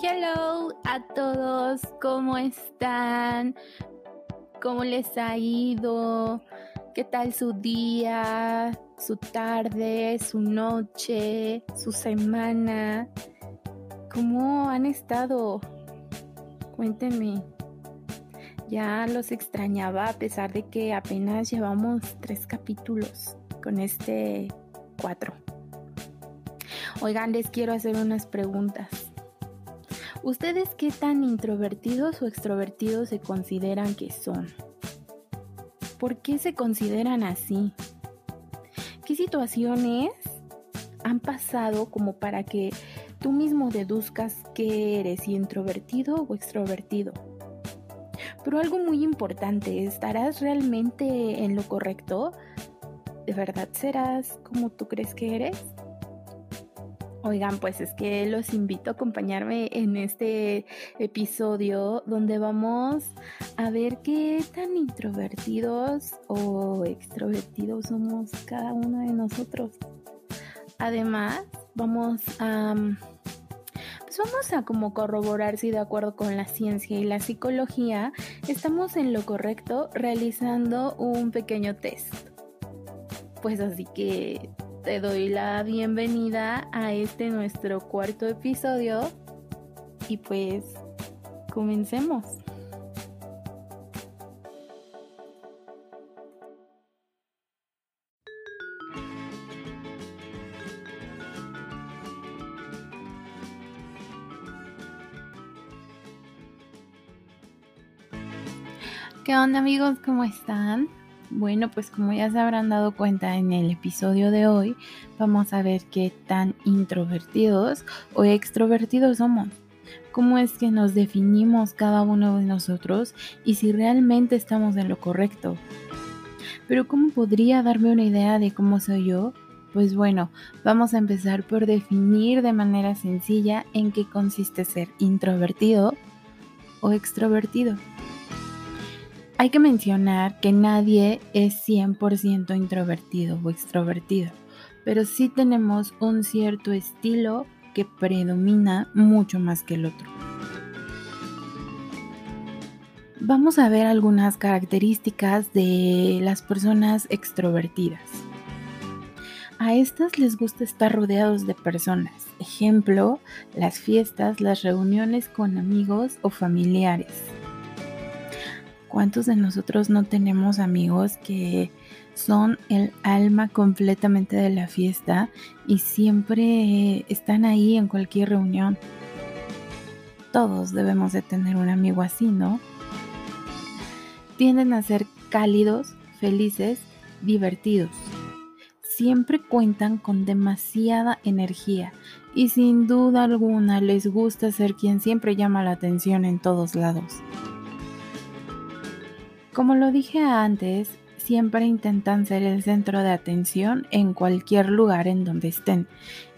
Hello a todos, ¿cómo están? ¿Cómo les ha ido? ¿Qué tal su día, su tarde, su noche, su semana? ¿Cómo han estado? Cuéntenme. Ya los extrañaba a pesar de que apenas llevamos tres capítulos con este cuatro. Oigan, les quiero hacer unas preguntas. ¿Ustedes qué tan introvertidos o extrovertidos se consideran que son? ¿Por qué se consideran así? ¿Qué situaciones han pasado como para que tú mismo deduzcas que eres introvertido o extrovertido? Pero algo muy importante, ¿estarás realmente en lo correcto? ¿De verdad serás como tú crees que eres? Oigan, pues es que los invito a acompañarme en este episodio donde vamos a ver qué tan introvertidos o extrovertidos somos cada uno de nosotros. Además, vamos a pues vamos a como corroborar si de acuerdo con la ciencia y la psicología estamos en lo correcto realizando un pequeño test. Pues así que te doy la bienvenida a este nuestro cuarto episodio y pues comencemos. ¿Qué onda amigos? ¿Cómo están? Bueno, pues como ya se habrán dado cuenta en el episodio de hoy, vamos a ver qué tan introvertidos o extrovertidos somos. Cómo es que nos definimos cada uno de nosotros y si realmente estamos en lo correcto. Pero ¿cómo podría darme una idea de cómo soy yo? Pues bueno, vamos a empezar por definir de manera sencilla en qué consiste ser introvertido o extrovertido. Hay que mencionar que nadie es 100% introvertido o extrovertido, pero sí tenemos un cierto estilo que predomina mucho más que el otro. Vamos a ver algunas características de las personas extrovertidas. A estas les gusta estar rodeados de personas. Ejemplo, las fiestas, las reuniones con amigos o familiares. ¿Cuántos de nosotros no tenemos amigos que son el alma completamente de la fiesta y siempre están ahí en cualquier reunión? Todos debemos de tener un amigo así, ¿no? Tienden a ser cálidos, felices, divertidos. Siempre cuentan con demasiada energía y sin duda alguna les gusta ser quien siempre llama la atención en todos lados. Como lo dije antes, siempre intentan ser el centro de atención en cualquier lugar en donde estén.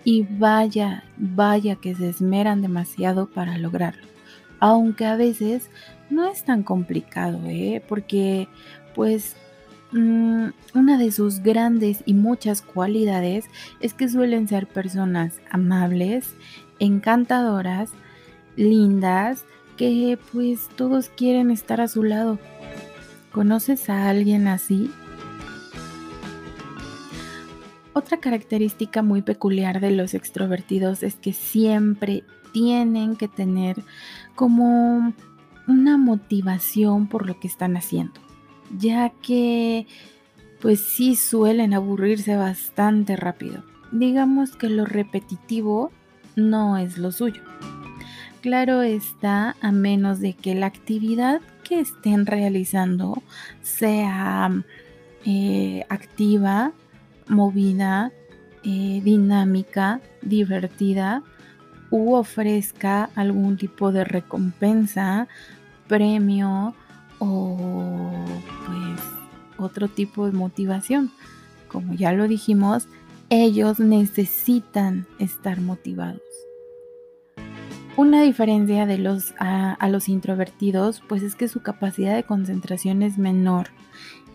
Y vaya, vaya que se esmeran demasiado para lograrlo. Aunque a veces no es tan complicado, ¿eh? Porque pues mm, una de sus grandes y muchas cualidades es que suelen ser personas amables, encantadoras, lindas, que pues todos quieren estar a su lado. ¿Conoces a alguien así? Otra característica muy peculiar de los extrovertidos es que siempre tienen que tener como una motivación por lo que están haciendo, ya que pues sí suelen aburrirse bastante rápido. Digamos que lo repetitivo no es lo suyo. Claro está, a menos de que la actividad estén realizando sea eh, activa, movida, eh, dinámica, divertida u ofrezca algún tipo de recompensa, premio o pues otro tipo de motivación. Como ya lo dijimos, ellos necesitan estar motivados. Una diferencia de los a, los introvertidos, pues es que su capacidad de concentración es menor.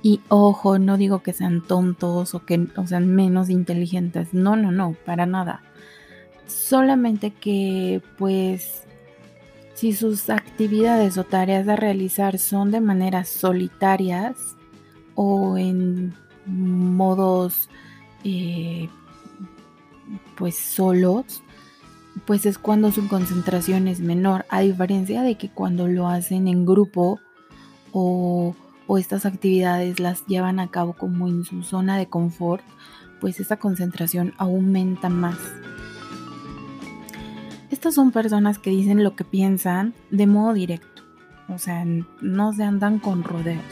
Y ojo, no digo que sean tontos o que sean menos inteligentes. No, no, no, para nada. Solamente que pues Si sus actividades o tareas a realizar son de manera solitarias o en modos eh, pues solos, pues es cuando su concentración es menor, a diferencia de que cuando lo hacen en grupo o, estas actividades las llevan a cabo como en su zona de confort, pues esa concentración aumenta más. Estas son personas que dicen lo que piensan de modo directo, o sea, no se andan con rodeos,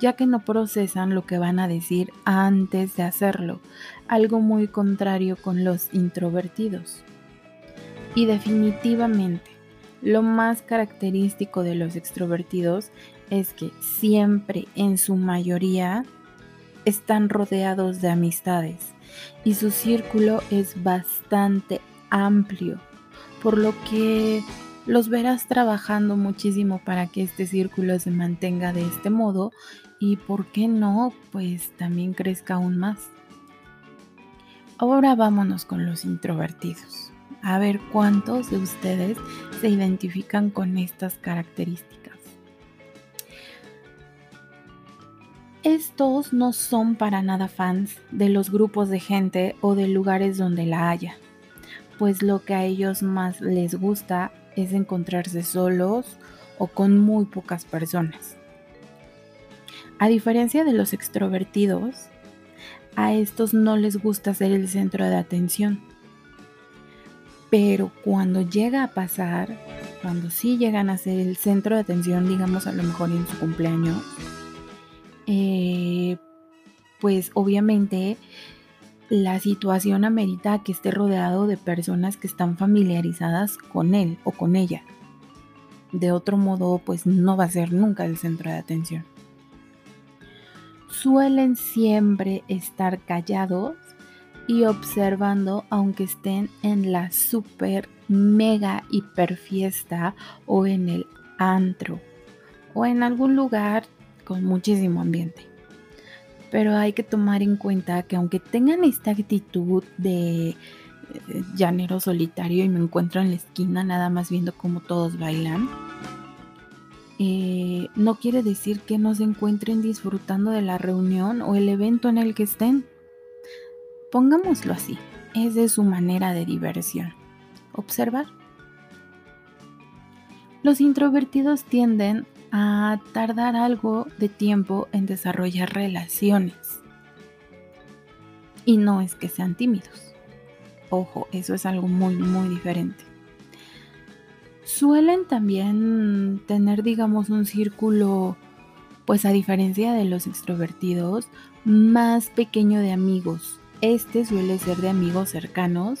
ya que no procesan lo que van a decir antes de hacerlo, algo muy contrario con los introvertidos. Y definitivamente, lo más característico de los extrovertidos es que siempre, en su mayoría, están rodeados de amistades y su círculo es bastante amplio, por lo que los verás trabajando muchísimo para que este círculo se mantenga de este modo y, ¿por qué no? Pues también crezca aún más. Ahora vámonos con los introvertidos. A ver cuántos de ustedes se identifican con estas características. Estos no son para nada fans de los grupos de gente o de lugares donde la haya, pues lo que a ellos más les gusta es encontrarse solos o con muy pocas personas. A diferencia de los extrovertidos, a estos no les gusta ser el centro de atención. Pero cuando llega a pasar, cuando sí llegan a ser el centro de atención, digamos a lo mejor en su cumpleaños, eh, pues obviamente la situación amerita que esté rodeado de personas que están familiarizadas con él o con ella. De otro modo, pues no va a ser nunca el centro de atención. Suelen siempre estar callados y observando aunque estén en la super mega hiper fiesta o en el antro o en algún lugar con muchísimo ambiente. Pero hay que tomar en cuenta que aunque tengan esta actitud de eh, llanero solitario y me encuentro en la esquina nada más viendo cómo todos bailan, eh, no quiere decir que no se encuentren disfrutando de la reunión o el evento en el que estén. Pongámoslo así, es de su manera de diversión. Observar. Los introvertidos tienden a tardar algo de tiempo en desarrollar relaciones. Y no es que sean tímidos. Ojo, eso es algo muy, muy diferente. Suelen también tener, digamos, un círculo, pues a diferencia de los extrovertidos, más pequeño de amigos. Este suele ser de amigos cercanos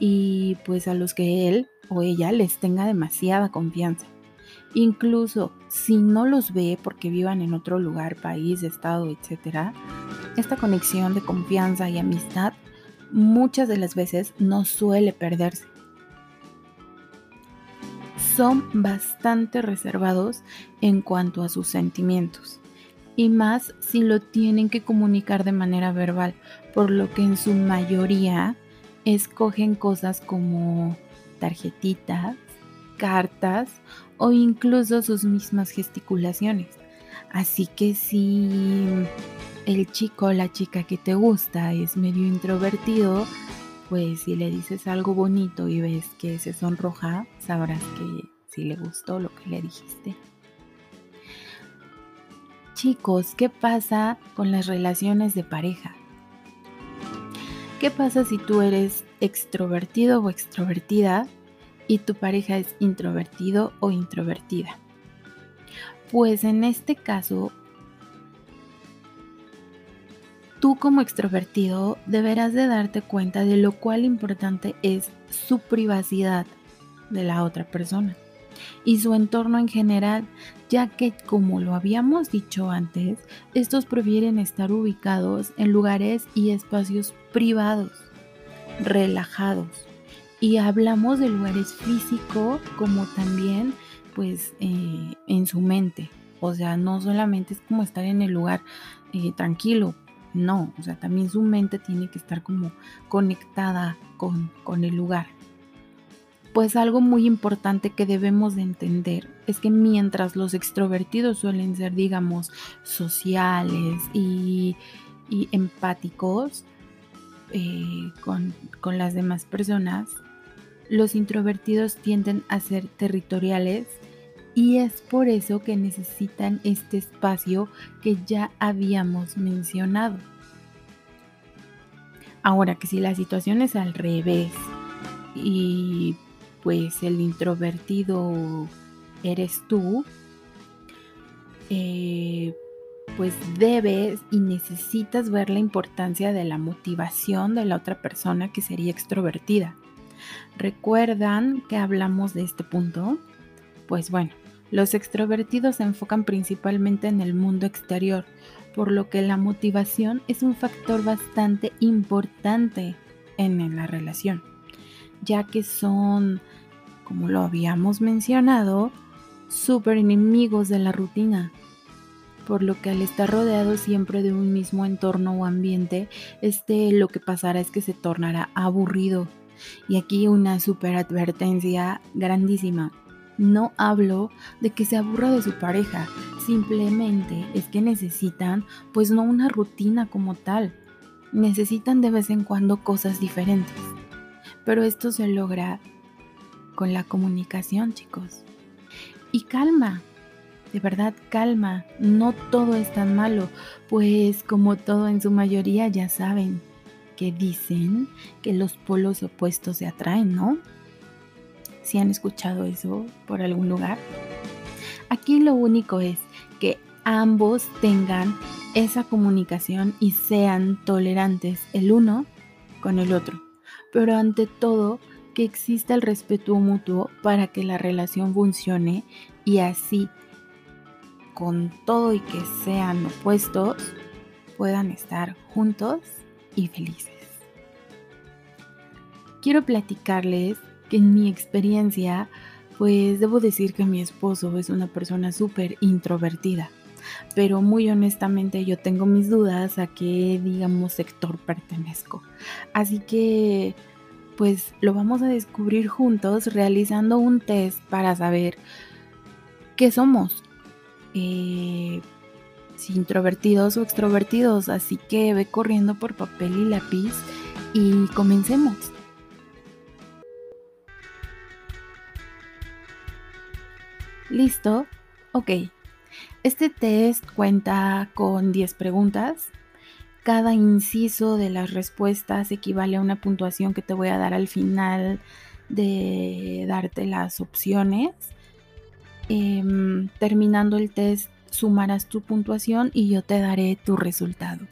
y pues a los que él o ella les tenga demasiada confianza. Incluso si no los ve porque vivan en otro lugar, país, estado, etc., esta conexión de confianza y amistad muchas de las veces no suele perderse. Son bastante reservados en cuanto a sus sentimientos y más si lo tienen que comunicar de manera verbal, por lo que en su mayoría escogen cosas como tarjetitas, cartas o incluso sus mismas gesticulaciones. Así que si el chico o la chica que te gusta es medio introvertido, pues si le dices algo bonito y ves que se sonroja, sabrás que si le gustó lo que le dijiste. Chicos, ¿qué pasa con las relaciones de pareja? ¿Qué pasa si tú eres extrovertido o extrovertida y tu pareja es introvertido o introvertida. Pues en este caso, tú como extrovertido deberás de darte cuenta de lo cual importante es su privacidad de la otra persona y su entorno en general, ya que como lo habíamos dicho antes, estos prefieren estar ubicados en lugares y espacios privados, relajados, y hablamos de lugares físicos como también pues eh, en su mente. O sea, no solamente es como estar en el lugar eh, tranquilo, no, o sea, también su mente tiene que estar como conectada con, con el lugar. Pues algo muy importante que debemos de entender es que mientras los extrovertidos suelen ser, digamos, sociales y, empáticos eh, con, con las demás personas, los introvertidos tienden a ser territoriales y es por eso que necesitan este espacio que ya habíamos mencionado. Ahora que si la situación es al revés y pues el introvertido eres tú, eh, pues debes y necesitas ver la importancia de la motivación de la otra persona que sería extrovertida. ¿Recuerdan que hablamos de este punto? Pues bueno, los extrovertidos se enfocan principalmente en el mundo exterior, por lo que la motivación es un factor bastante importante en la relación, ya que son como lo habíamos mencionado, súper enemigos de la rutina, por lo que al estar rodeado siempre de un mismo entorno o ambiente, este lo que pasará es que se tornará aburrido. Y aquí una super advertencia grandísima. No hablo de que se aburra de su pareja, simplemente es que necesitan pues no una rutina como tal, necesitan de vez en cuando cosas diferentes. Pero esto se logra con la comunicación, chicos. Y calma, de verdad calma, no todo es tan malo, pues como todo en su mayoría ya saben que dicen que los polos opuestos se atraen, ¿no? Si han escuchado eso por algún lugar. Aquí lo único es que ambos tengan esa comunicación y sean tolerantes el uno con el otro. Pero ante todo, que exista el respeto mutuo para que la relación funcione y así, con todo y que sean opuestos, puedan estar juntos y felices. Quiero platicarles que en mi experiencia, pues debo decir que mi esposo es una persona súper introvertida, pero muy honestamente yo tengo mis dudas a qué, digamos, sector pertenezco. Así que pues lo vamos a descubrir juntos realizando un test para saber qué somos. Eh, si introvertidos o extrovertidos. Así que ve corriendo por papel y lápiz y comencemos. ¿Listo? Ok. Este test cuenta con 10 preguntas cada inciso de las respuestas equivale a una puntuación que te voy a dar al final de darte las opciones. Em, terminando el test, sumarás tu puntuación y yo te daré tu resultado.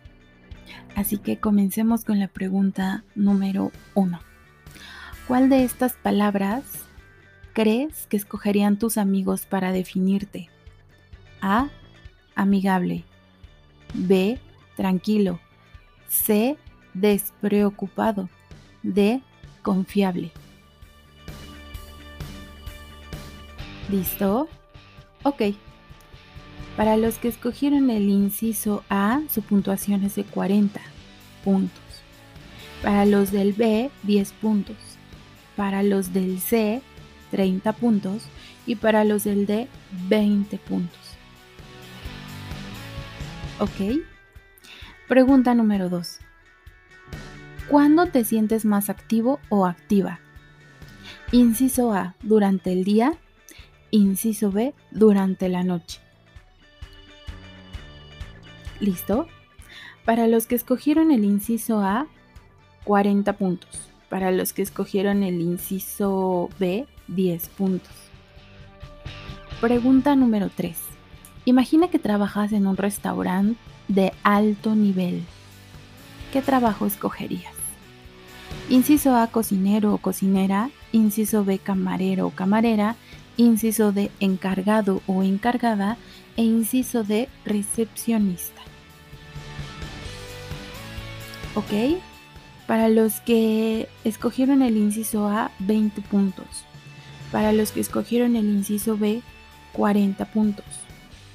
Así que comencemos con la pregunta número uno. ¿Cuál de estas palabras crees que escogerían tus amigos para definirte? A. Amigable. B tranquilo. C, despreocupado. D, confiable. ¿Listo? Ok. Para los que escogieron el inciso A, su puntuación es de 40 puntos. Para los del B, 10 puntos. Para los del C, 30 puntos. Y para los del D, 20 puntos. ¿Ok? Pregunta número 2. ¿Cuándo te sientes más activo o activa? Inciso A, durante el día. Inciso B, durante la noche. ¿Listo? Para los que escogieron el inciso A, 40 puntos. Para los que escogieron el inciso B, 10 puntos. Pregunta número 3. Imagina que trabajas en un restaurante de alto nivel. ¿Qué trabajo escogerías? Inciso A, cocinero o cocinera. Inciso B, camarero o camarera. Inciso D, encargado o encargada. E inciso D, recepcionista. ¿Ok? Para los que escogieron el inciso A, 20 puntos. Para los que escogieron el inciso B, 40 puntos.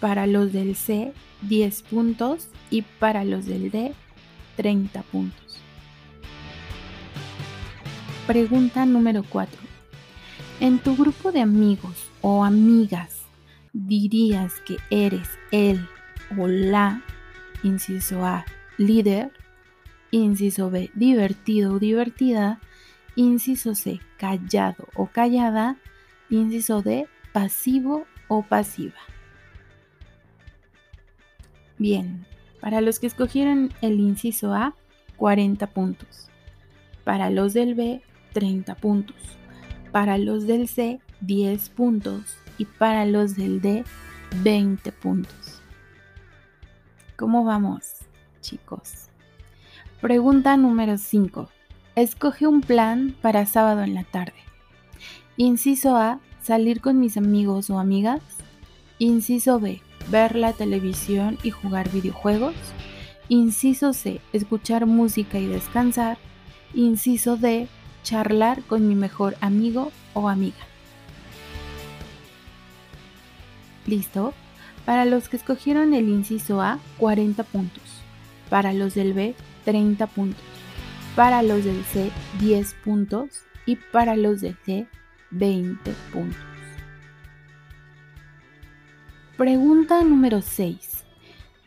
Para los del C, 10 puntos y para los del D 30 puntos. Pregunta número 4. En tu grupo de amigos o amigas, dirías que eres el o la, inciso A, líder, inciso B, divertido o divertida, inciso C, callado o callada, inciso D, pasivo o pasiva. Bien, para los que escogieron el inciso A, 40 puntos. Para los del B, 30 puntos. Para los del C, 10 puntos. Y para los del D, 20 puntos. ¿Cómo vamos, chicos? Pregunta número 5. Escoge un plan para sábado en la tarde. Inciso A, salir con mis amigos o amigas. Inciso B, ver la televisión y jugar videojuegos. Inciso C, escuchar música y descansar. Inciso D, charlar con mi mejor amigo o amiga. ¿Listo? Para los que escogieron el inciso A, 40 puntos. Para los del B, 30 puntos. Para los del C, 10 puntos. Y para los del D, 20 puntos. Pregunta número 6.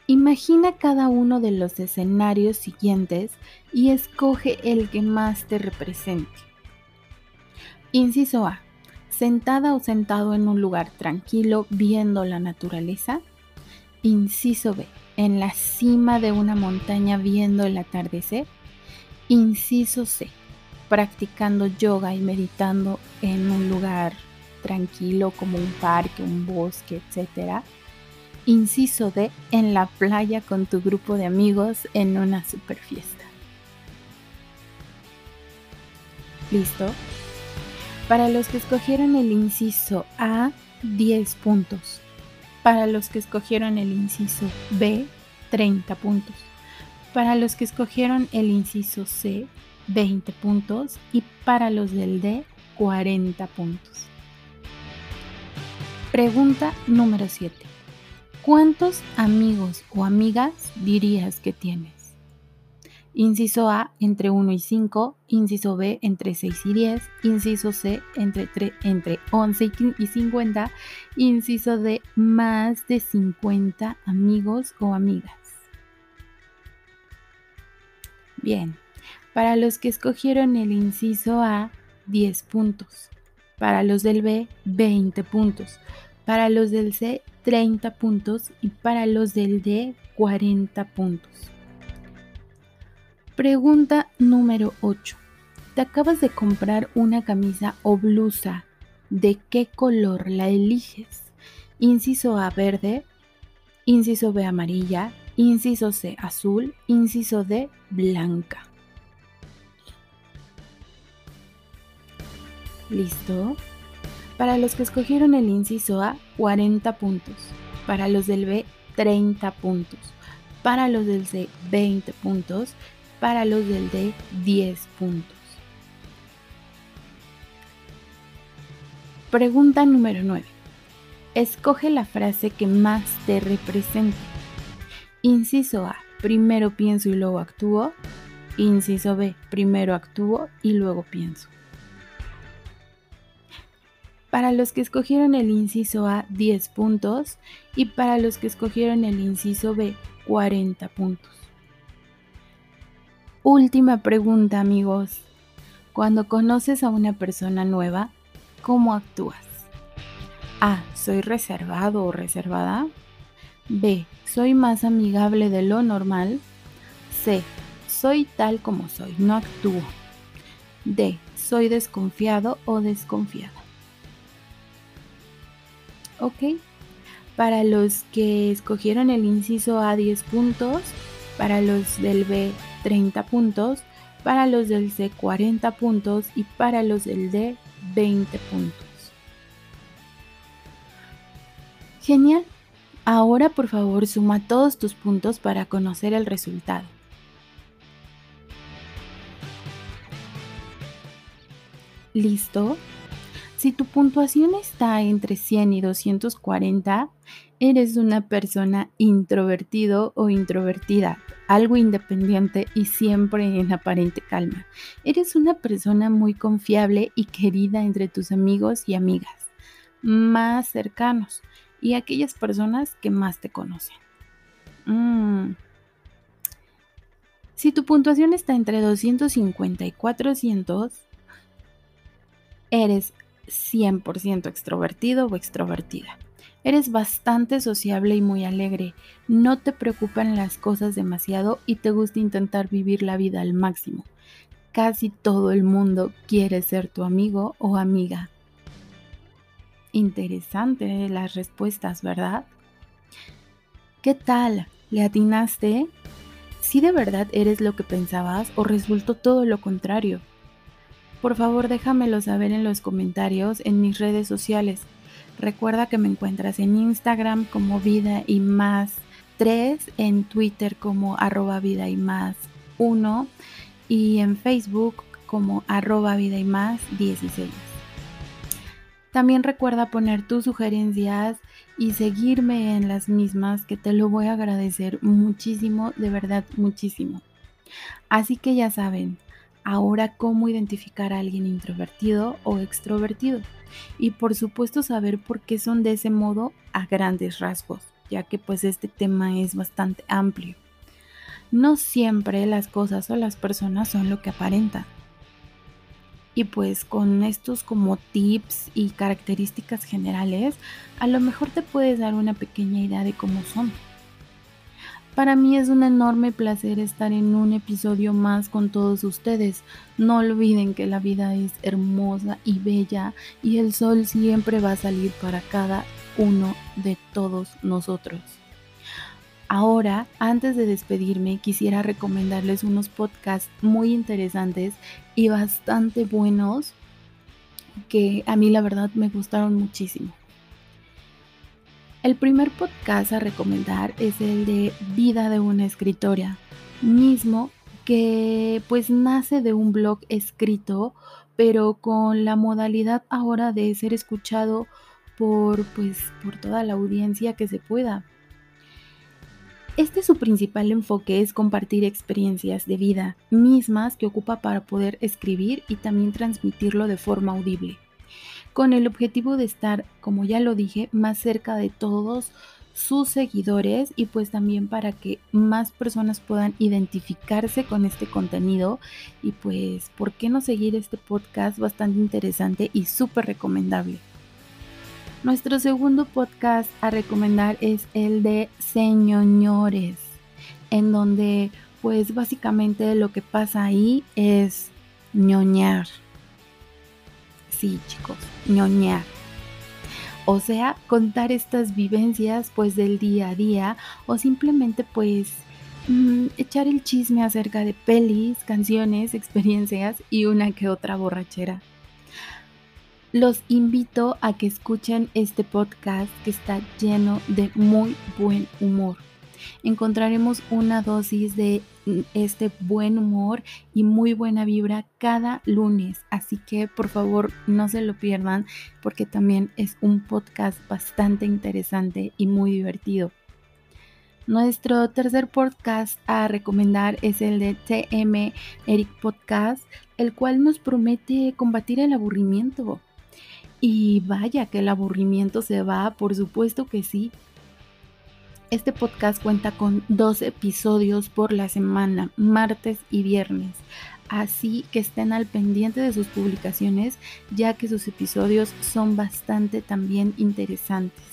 Imagina cada uno de los escenarios siguientes y escoge el que más te represente. Inciso A. Sentada o sentado en un lugar tranquilo viendo la naturaleza. Inciso B. En la cima de una montaña viendo el atardecer. Inciso C. Practicando yoga y meditando en un lugar tranquilo como un parque, un bosque, etc. Inciso D, en la playa con tu grupo de amigos en una super fiesta. ¿Listo? Para los que escogieron el inciso A, 10 puntos. Para los que escogieron el inciso B, 30 puntos. Para los que escogieron el inciso C, 20 puntos. Y para los del D, 40 puntos. Pregunta número 7. ¿Cuántos amigos o amigas dirías que tienes? Inciso A entre 1 y 5, inciso B entre 6 y 10, inciso C entre, entre 11 y 50, inciso D más de 50 amigos o amigas. Bien, para los que escogieron el inciso A, 10 puntos. Para los del B, 20 puntos. Para los del C, 30 puntos. Y para los del D, 40 puntos. Pregunta número 8. Te acabas de comprar una camisa o blusa. ¿De qué color la eliges? Inciso A verde, inciso B amarilla, inciso C azul, inciso D blanca. ¿Listo? Para los que escogieron el inciso A, 40 puntos. Para los del B, 30 puntos. Para los del C, 20 puntos. Para los del D, 10 puntos. Pregunta número 9. Escoge la frase que más te represente. Inciso A, primero pienso y luego actúo. Inciso B, primero actúo y luego pienso. Para los que escogieron el inciso A, 10 puntos. Y para los que escogieron el inciso B, 40 puntos. Última pregunta, amigos. Cuando conoces a una persona nueva, ¿cómo actúas? A. Soy reservado o reservada. B. Soy más amigable de lo normal. C. Soy tal como soy, no actúo. D. Soy desconfiado o desconfiada. ¿Ok? Para los que escogieron el inciso A 10 puntos, para los del B 30 puntos, para los del C 40 puntos y para los del D 20 puntos. Genial. Ahora por favor suma todos tus puntos para conocer el resultado. ¿Listo? Si tu puntuación está entre 100 y 240, eres una persona introvertido o introvertida. algo independiente y siempre en aparente calma. Eres una persona muy confiable y querida entre tus amigos y amigas más cercanos y aquellas personas que más te conocen. Mm. Si tu puntuación está entre 250 y 400, eres 100% extrovertido o extrovertida. Eres bastante sociable y muy alegre. No te preocupan las cosas demasiado y te gusta intentar vivir la vida al máximo. Casi todo el mundo quiere ser tu amigo o amiga. Interesante las respuestas, ¿verdad? ¿Qué tal? ¿Le atinaste? ¿Si de verdad eres lo que pensabas o resultó todo lo contrario? Por favor déjamelo saber en los comentarios en mis redes sociales. Recuerda que me encuentras en Instagram como vida y más 3, en Twitter como arroba vida y más 1 y en Facebook como arroba vida y más 16. También recuerda poner tus sugerencias y seguirme en las mismas que te lo voy a agradecer muchísimo, de verdad muchísimo. Así que ya saben, ahora cómo identificar a alguien introvertido o extrovertido y por supuesto saber por qué son de ese modo a grandes rasgos, ya que pues este tema es bastante amplio. No siempre las cosas o las personas son lo que aparentan. Y pues con estos como tips y características generales, a lo mejor te puedes dar una pequeña idea de cómo son. Para mí es un enorme placer estar en un episodio más con todos ustedes. No olviden que la vida es hermosa y bella y el sol siempre va a salir para cada uno de todos nosotros. Ahora, antes de despedirme, quisiera recomendarles unos podcasts muy interesantes y bastante buenos que a mí la verdad me gustaron muchísimo. El primer podcast a recomendar es el de Vida de una escritora, mismo que pues nace de un blog escrito, pero con la modalidad ahora de ser escuchado por pues por toda la audiencia que se pueda. Este su principal enfoque es compartir experiencias de vida mismas que ocupa para poder escribir y también transmitirlo de forma audible con el objetivo de estar, como ya lo dije, más cerca de todos sus seguidores y pues también para que más personas puedan identificarse con este contenido. Y pues, ¿por qué no seguir este podcast bastante interesante y súper recomendable? Nuestro segundo podcast a recomendar es el de Señores, en donde pues básicamente lo que pasa ahí es ñoñar sí, chicos, ñoñar. O sea, contar estas vivencias pues del día a día o simplemente pues mm, echar el chisme acerca de pelis, canciones, experiencias y una que otra borrachera. Los invito a que escuchen este podcast que está lleno de muy buen humor encontraremos una dosis de este buen humor y muy buena vibra cada lunes. Así que por favor no se lo pierdan porque también es un podcast bastante interesante y muy divertido. Nuestro tercer podcast a recomendar es el de TM Eric Podcast, el cual nos promete combatir el aburrimiento. Y vaya que el aburrimiento se va, por supuesto que sí, este podcast cuenta con dos episodios por la semana, martes y viernes. Así que estén al pendiente de sus publicaciones, ya que sus episodios son bastante también interesantes.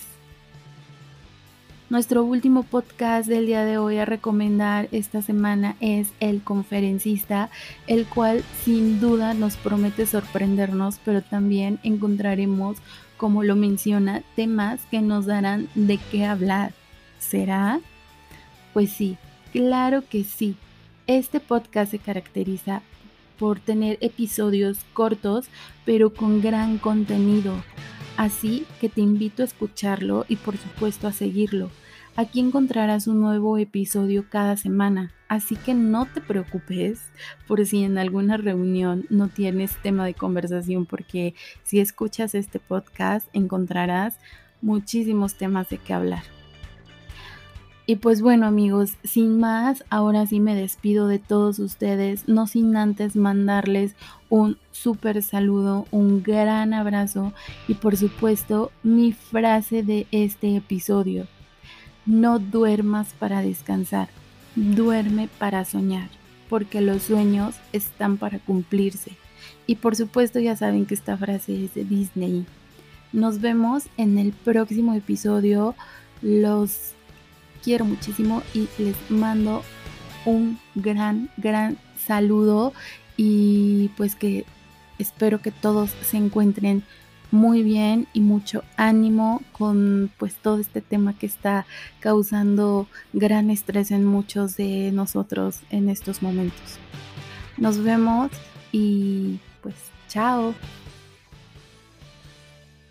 Nuestro último podcast del día de hoy a recomendar esta semana es El conferencista, el cual sin duda nos promete sorprendernos, pero también encontraremos, como lo menciona, temas que nos darán de qué hablar. ¿Será? Pues sí, claro que sí. Este podcast se caracteriza por tener episodios cortos, pero con gran contenido. Así que te invito a escucharlo y por supuesto a seguirlo. Aquí encontrarás un nuevo episodio cada semana, así que no te preocupes por si en alguna reunión no tienes tema de conversación, porque si escuchas este podcast encontrarás muchísimos temas de qué hablar. Y pues bueno amigos, sin más, ahora sí me despido de todos ustedes, no sin antes mandarles un súper saludo, un gran abrazo y por supuesto mi frase de este episodio. No duermas para descansar, duerme para soñar, porque los sueños están para cumplirse. Y por supuesto ya saben que esta frase es de Disney. Nos vemos en el próximo episodio. Los quiero muchísimo y les mando un gran, gran saludo y pues que espero que todos se encuentren muy bien y mucho ánimo con pues todo este tema que está causando gran estrés en muchos de nosotros en estos momentos. Nos vemos y pues chao.